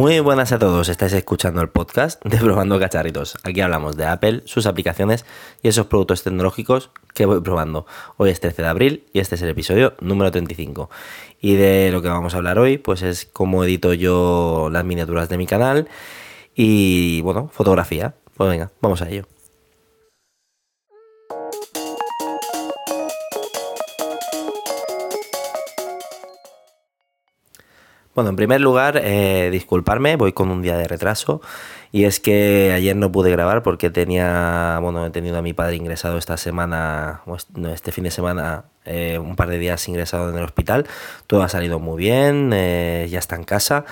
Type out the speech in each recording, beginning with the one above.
Muy buenas a todos, estáis escuchando el podcast de Probando Cacharritos. Aquí hablamos de Apple, sus aplicaciones y esos productos tecnológicos que voy probando. Hoy es 13 de abril y este es el episodio número 35. Y de lo que vamos a hablar hoy, pues es cómo edito yo las miniaturas de mi canal y, bueno, fotografía. Pues venga, vamos a ello. Bueno, en primer lugar, eh, disculparme, voy con un día de retraso. Y es que ayer no pude grabar porque tenía, bueno, he tenido a mi padre ingresado esta semana, este fin de semana, eh, un par de días ingresado en el hospital. Todo ha salido muy bien, eh, ya está en casa.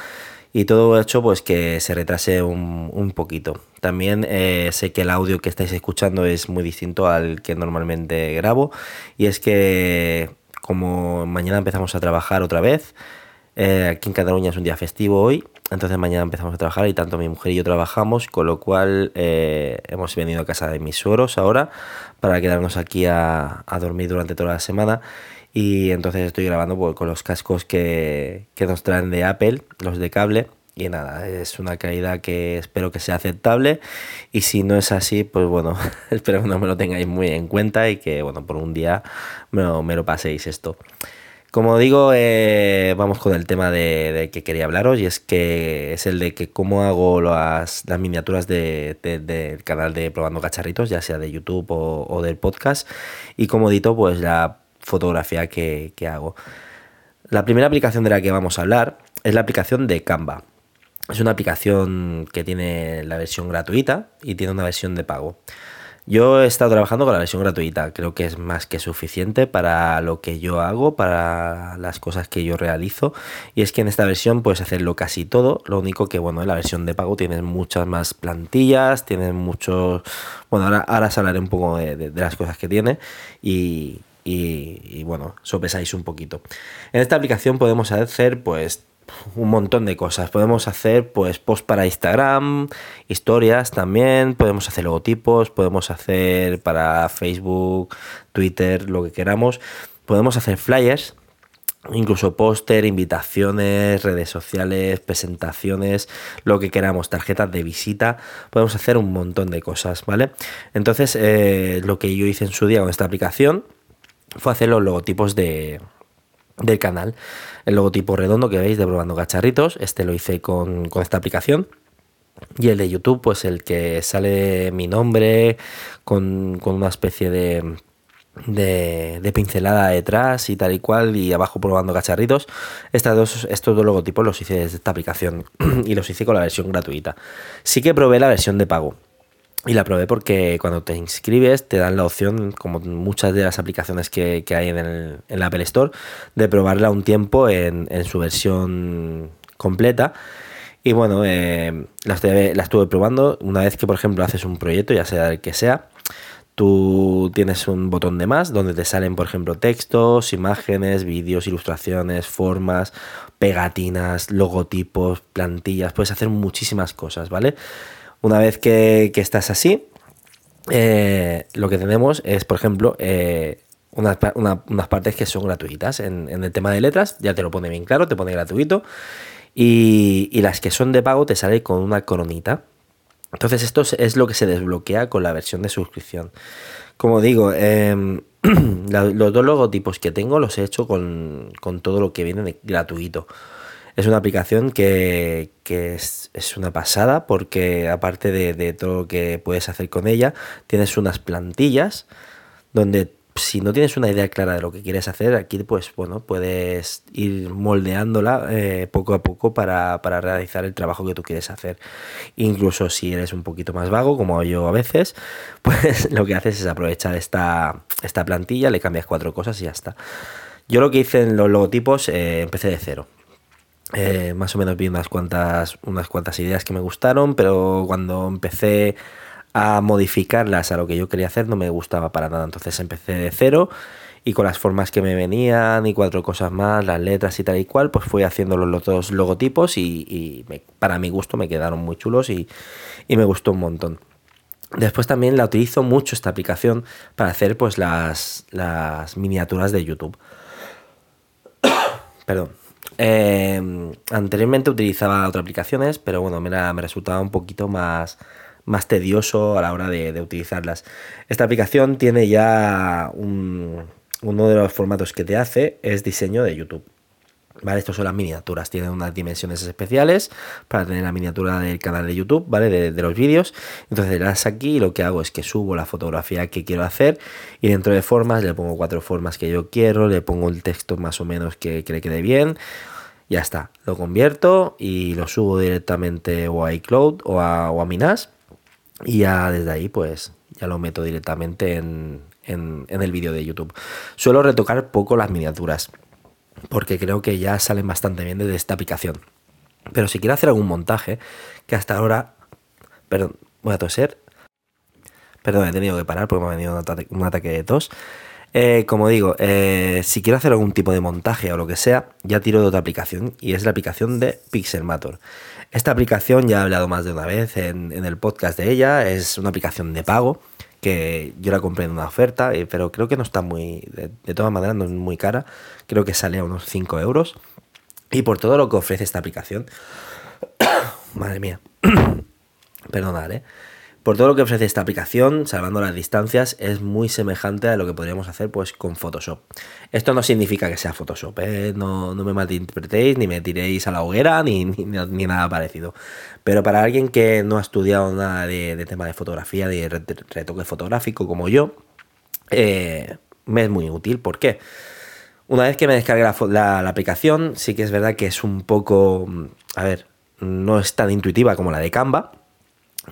Y todo ha hecho pues que se retrase un, un poquito. También sé que el audio que estáis escuchando es muy distinto al que normalmente grabo. Y es que como mañana empezamos a trabajar otra vez, eh, aquí en Cataluña es un día festivo hoy, entonces mañana empezamos a trabajar y tanto mi mujer y yo trabajamos, con lo cual eh, hemos venido a casa de mis sueros ahora para quedarnos aquí a, dormir durante toda la semana. Y entonces estoy grabando pues, con los cascos que, nos traen de Apple, los de cable. Y nada, es una calidad que espero que sea aceptable. Y si no es así, pues bueno, espero que no me lo tengáis muy en cuenta y que, bueno, por un día me lo paséis esto. Como digo, eh, vamos con el tema de, que quería hablaros y es que es el de que cómo hago las, miniaturas del canal de Probando Cacharritos, ya sea de YouTube o, del podcast, y cómo edito pues la fotografía que, que hago. La primera aplicación de la que vamos a hablar es la aplicación de Canva. Es una aplicación que tiene la versión gratuita y tiene una versión de pago. Yo he estado trabajando con la versión gratuita, creo que es más que suficiente para lo que yo hago, para las cosas que yo realizo. Y es que en esta versión puedes hacerlo casi todo, lo único que, bueno, en la versión de pago tienes muchas más plantillas, tienes muchos... Bueno, ahora, ahora os hablaré un poco de, las cosas que tiene y, y, y, bueno, sopesáis un poquito. En esta aplicación podemos hacer pues un montón de cosas. Podemos hacer pues post para Instagram, historias también, podemos hacer logotipos, podemos hacer para Facebook, Twitter, lo que queramos. Podemos hacer flyers, incluso póster, invitaciones, redes sociales, presentaciones, lo que queramos, tarjetas de visita, podemos hacer un montón de cosas, ¿vale? Entonces, eh, lo que yo hice en su día con esta aplicación fue hacer los logotipos de, del canal. El logotipo redondo que veis de Probando Cacharritos, este lo hice con, esta aplicación. Y el de YouTube, pues el que sale mi nombre con, una especie de, de, pincelada detrás y tal y cual, y abajo probando cacharritos. Estas dos, estos dos logotipos los hice desde esta aplicación y los hice con la versión gratuita. Sí que probé la versión de pago. Y la probé porque cuando te inscribes te dan la opción, como muchas de las aplicaciones que, hay en el, en Apple Store, de probarla un tiempo en, su versión completa. Y bueno, eh, la, estuve, probando. Una vez que, por ejemplo, haces un proyecto, ya sea el que sea, tú tienes un botón de más donde te salen, por ejemplo, textos, imágenes, vídeos, ilustraciones, formas, pegatinas, logotipos, plantillas. Puedes hacer muchísimas cosas, ¿vale? Una vez que, estás así, eh, lo que tenemos es, por ejemplo, eh, unas, partes que son gratuitas. En, el tema de letras ya te lo pone bien claro, te pone gratuito. Y, las que son de pago te sale con una coronita. Entonces esto es lo que se desbloquea con la versión de suscripción. Como digo, em, los dos logotipos que tengo los he hecho con, con todo lo que viene de gratuito. Es una aplicación que, es, una pasada porque aparte de, todo lo que puedes hacer con ella, tienes unas plantillas donde si no tienes una idea clara de lo que quieres hacer, aquí pues bueno, puedes ir moldeándola eh, poco a poco para, realizar el trabajo que tú quieres hacer. Incluso si eres un poquito más vago, como yo a veces, pues lo que haces es aprovechar esta, esta plantilla, le cambias cuatro cosas y ya está. Yo lo que hice en los logotipos, eh, empecé de cero. Eh, más o menos vi unas cuantas, unas cuantas ideas que me gustaron, pero cuando empecé a modificarlas a lo que yo quería hacer no me gustaba para nada. Entonces empecé de cero y con las formas que me venían y cuatro cosas más, las letras y tal y cual, pues fui haciendo los dos logotipos y, para mi gusto me quedaron muy chulos y, y, me gustó un montón. Después también la utilizo mucho esta aplicación para hacer pues las, las miniaturas de YouTube. Perdón Eh, anteriormente utilizaba otras aplicaciones, pero bueno, me, me resultaba un poquito más, más tedioso a la hora de, utilizarlas. Esta aplicación tiene ya uno de los formatos que te hace es diseño de YouTube. ¿Vale? Estos son las miniaturas, tienen unas dimensiones especiales para tener la miniatura del canal de YouTube, ¿vale? De, los vídeos. Entonces le das aquí y lo que hago es que subo la fotografía que quiero hacer y dentro de formas le pongo cuatro formas que yo quiero, le pongo el texto más o menos que, que le quede bien. Ya está, lo convierto y lo subo directamente o a iCloud o a, Minas y ya desde ahí pues ya lo meto directamente en, en el vídeo de YouTube. Suelo retocar poco las miniaturas porque creo que ya salen bastante bien desde esta aplicación. Pero si quiero hacer algún montaje, que hasta ahora, perdón, voy a toser, perdón, he tenido que parar porque me ha venido un ataque, de tos. Eh, como digo, eh, si quiero hacer algún tipo de montaje o lo que sea, ya tiro de otra aplicación y es la aplicación de Pixelmator. Esta aplicación ya he hablado más de una vez en, en el podcast de ella, es una aplicación de pago que yo la compré en una oferta, eh, pero creo que no está muy, de, todas maneras no es muy cara, creo que sale a unos 5 euros. Y por todo lo que ofrece esta aplicación, madre mía, perdonad, ¿eh? Por todo lo que ofrece esta aplicación, salvando las distancias, es muy semejante a lo que podríamos hacer pues, con Photoshop. Esto no significa que sea Photoshop, ¿eh? no, me malinterpretéis, ni me tiréis a la hoguera, ni, ni, nada parecido. Pero para alguien que no ha estudiado nada de, tema de fotografía, de retoque fotográfico como yo, eh, me es muy útil. ¿Por qué? Una vez que me descargue la, la aplicación, sí que es verdad que es un poco, a ver, no es tan intuitiva como la de Canva,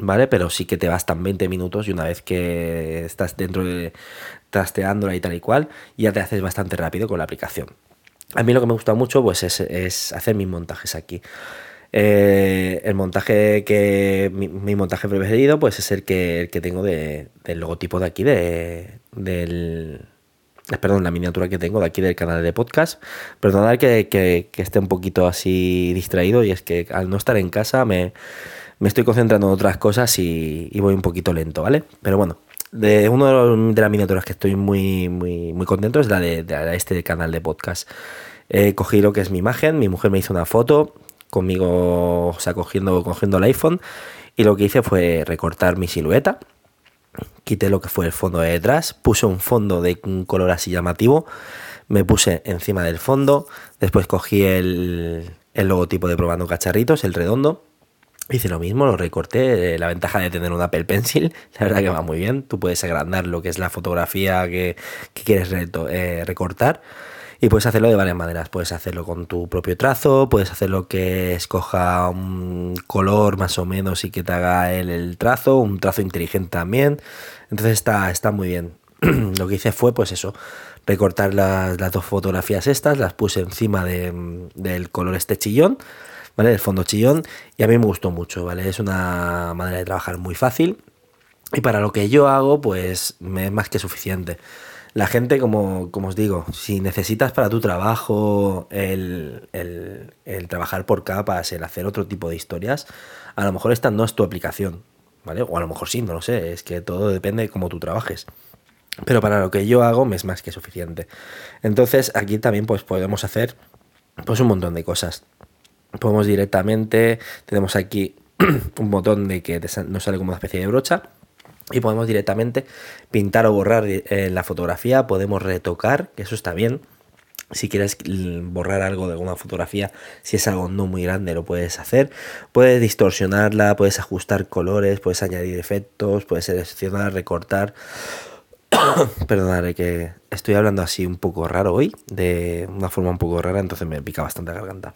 ¿vale? Pero sí que te bastan 20 minutos y una vez que estás dentro de trasteándola y tal y cual, ya te haces bastante rápido con la aplicación. A mí lo que me gusta mucho pues es, hacer mis montajes aquí. Eh, el montaje que mi, montaje preferido pues es el que, el que tengo de, del logotipo de aquí de, del perdón la miniatura que tengo de aquí del canal de podcast perdonad que, que esté un poquito así distraído y es que al no estar en casa me, me estoy concentrando en otras cosas y, voy un poquito lento, ¿vale? Pero bueno, de uno de, las miniaturas que estoy muy, muy, muy contento es la de, este canal de podcast. Cogí lo que es mi imagen, mi mujer me hizo una foto conmigo, o sea, cogiendo, cogiendo el iPhone y lo que hice fue recortar mi silueta, quité lo que fue el fondo de detrás, puse un fondo de un color así llamativo, me puse encima del fondo, después cogí el, el logotipo de probando cacharritos, el redondo, Hice lo mismo, lo recorté. Eh, la ventaja de tener un Apple Pencil, la verdad que va muy bien. Tú puedes agrandar lo que es la fotografía que, quieres eh, recortar y puedes hacerlo de varias maneras. Puedes hacerlo con tu propio trazo, puedes hacerlo que escoja un color más o menos y que te haga el, el trazo, un trazo inteligente también. Entonces está, está muy bien. lo que hice fue, pues eso, recortar las, dos fotografías estas, las puse encima del color este chillón ¿vale? El fondo chillón y a mí me gustó mucho, ¿vale? Es una manera de trabajar muy fácil y para lo que yo hago, pues me es más que suficiente. La gente, como, como os digo, si necesitas para tu trabajo el, el, trabajar por capas, el hacer otro tipo de historias, a lo mejor esta no es tu aplicación, ¿vale? O a lo mejor sí, no lo sé, es que todo depende de cómo tú trabajes. Pero para lo que yo hago me es más que suficiente. Entonces aquí también pues podemos hacer pues un montón de cosas podemos directamente, tenemos aquí un botón de que nos sale como una especie de brocha y podemos directamente pintar o borrar eh, la fotografía, podemos retocar, que eso está bien. Si quieres borrar algo de alguna fotografía, si es algo no muy grande, lo puedes hacer. Puedes distorsionarla, puedes ajustar colores, puedes añadir efectos, puedes seleccionar, recortar. Perdonad que estoy hablando así un poco raro hoy, de una forma un poco rara, entonces me pica bastante la garganta.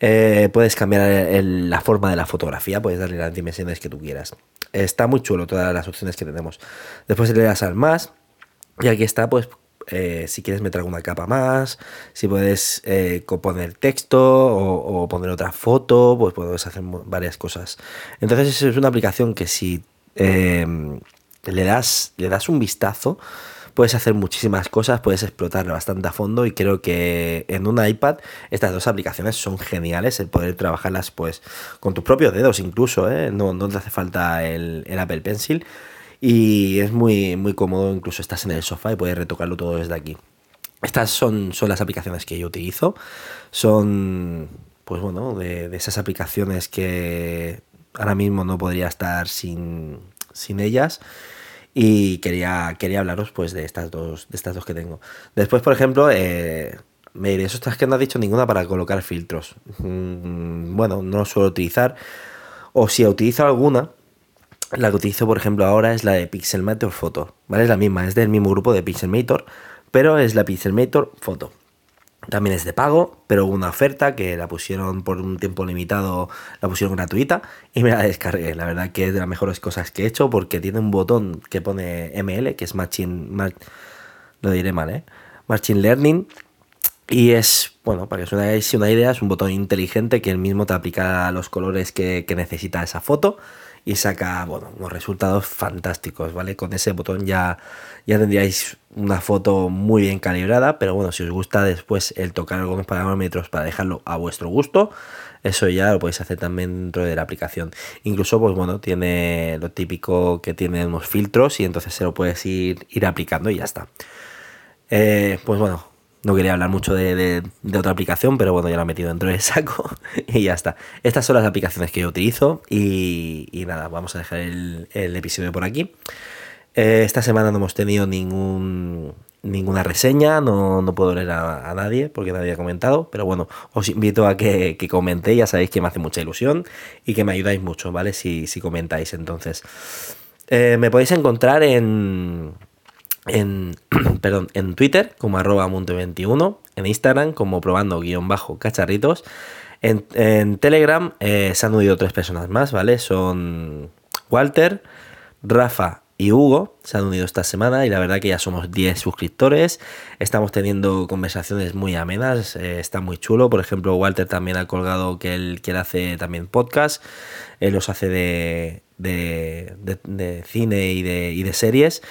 Eh, puedes cambiar la forma de la fotografía, puedes darle las dimensiones que tú quieras. Está muy chulo todas las opciones que tenemos. Después le das al más y aquí está, pues, eh, si quieres meter alguna capa más, si puedes eh, poner texto o, poner otra foto, pues puedes hacer varias cosas. Entonces es una aplicación que si le, das, le das un vistazo, puedes hacer muchísimas cosas, puedes explotar bastante a fondo y creo que en un iPad estas dos aplicaciones son geniales, el poder trabajarlas pues con tus propios dedos incluso, ¿eh? no, no te hace falta el, Apple Pencil y es muy, muy cómodo, incluso estás en el sofá y puedes retocarlo todo desde aquí. Estas son, son las aplicaciones que yo utilizo. Son, pues bueno, de, esas aplicaciones que ahora mismo no podría estar sin, sin ellas y quería, quería hablaros pues de estas dos, de estas dos que tengo. Después, por ejemplo, eh, me diréis, ostras, que no has dicho ninguna para colocar filtros. Mm, bueno, no suelo utilizar. O si utilizo alguna, la que utilizo, por ejemplo, ahora es la de Pixelmator Photo. ¿Vale? Es la misma, es del mismo grupo de Pixelmator, pero es la Pixelmator Photo. También es de pago, pero una oferta que la pusieron por un tiempo limitado, la pusieron gratuita y me la descargué. La verdad que es de las mejores cosas que he hecho porque tiene un botón que pone ML, que es Machine, diré mal, ¿eh? Machine Learning. Y es, bueno, para que os hagáis una idea, es un botón inteligente que él mismo te aplica los colores que, que necesita esa foto y saca, bueno, unos resultados fantásticos, ¿vale? Con ese botón ya, ya tendríais una foto muy bien calibrada, pero bueno, si os gusta después el tocar algunos parámetros para dejarlo a vuestro gusto, eso ya lo podéis hacer también dentro de la aplicación. Incluso, pues bueno, tiene lo típico que tiene unos filtros y entonces se lo puedes ir, ir aplicando y ya está. Eh, pues bueno, no quería hablar mucho de, otra aplicación, pero bueno, ya lo he metido dentro del saco y ya está. Estas son las aplicaciones que yo utilizo y, nada, vamos a dejar el, episodio por aquí. Eh, esta semana no hemos tenido ningún, ninguna reseña, no, puedo leer a, nadie porque nadie ha comentado, pero bueno, os invito a que, que comentéis, ya sabéis que me hace mucha ilusión y que me ayudáis mucho, ¿vale? Si, si comentáis entonces. Eh, me podéis encontrar en en, perdón, en Twitter como arroba monte21, en Instagram como probando guion bajo cacharritos. En, Telegram eh, se han unido tres personas más, ¿vale? Son Walter, Rafa y Hugo. Se han unido esta semana y la verdad que ya somos 10 suscriptores. Estamos teniendo conversaciones muy amenas, eh, está muy chulo. Por ejemplo, Walter también ha colgado que él, que hace también podcast. Él los hace de, de, cine y de, y de series.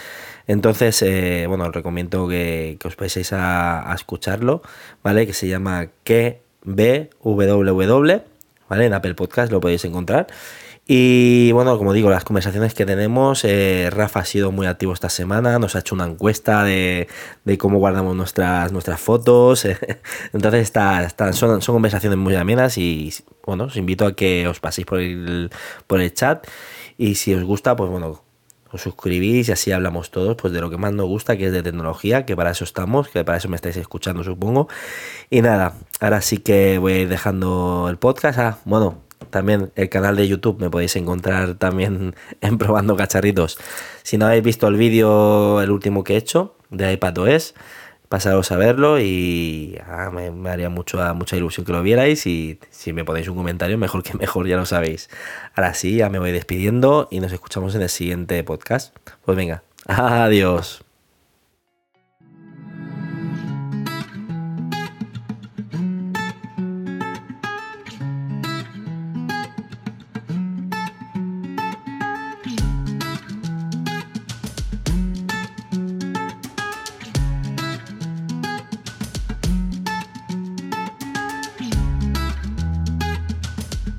Entonces, eh, bueno, os recomiendo que, os paséis a, escucharlo, ¿vale? Que se llama KBWW, ¿vale? En Apple Podcast lo podéis encontrar. Y bueno, como digo, las conversaciones que tenemos, eh, Rafa ha sido muy activo esta semana, nos ha hecho una encuesta de, cómo guardamos nuestras, nuestras fotos. Entonces está, son, son, conversaciones muy amenas y bueno, os invito a que os paséis por el, por el chat y si os gusta, pues bueno, os suscribís y así hablamos todos pues de lo que más nos gusta, que es de tecnología, que para eso estamos, que para eso me estáis escuchando supongo. Y nada, ahora sí que voy a ir dejando el podcast. Ah, bueno, también el canal de YouTube me podéis encontrar también en Probando Cacharritos. Si no habéis visto el vídeo, el último que he hecho de iPadOS, pasaros a verlo y ah, me, haría mucho, mucha ilusión que lo vierais y si me ponéis un comentario, mejor que mejor, ya lo sabéis. Ahora sí, ya me voy despidiendo y nos escuchamos en el siguiente podcast. Pues venga, adiós.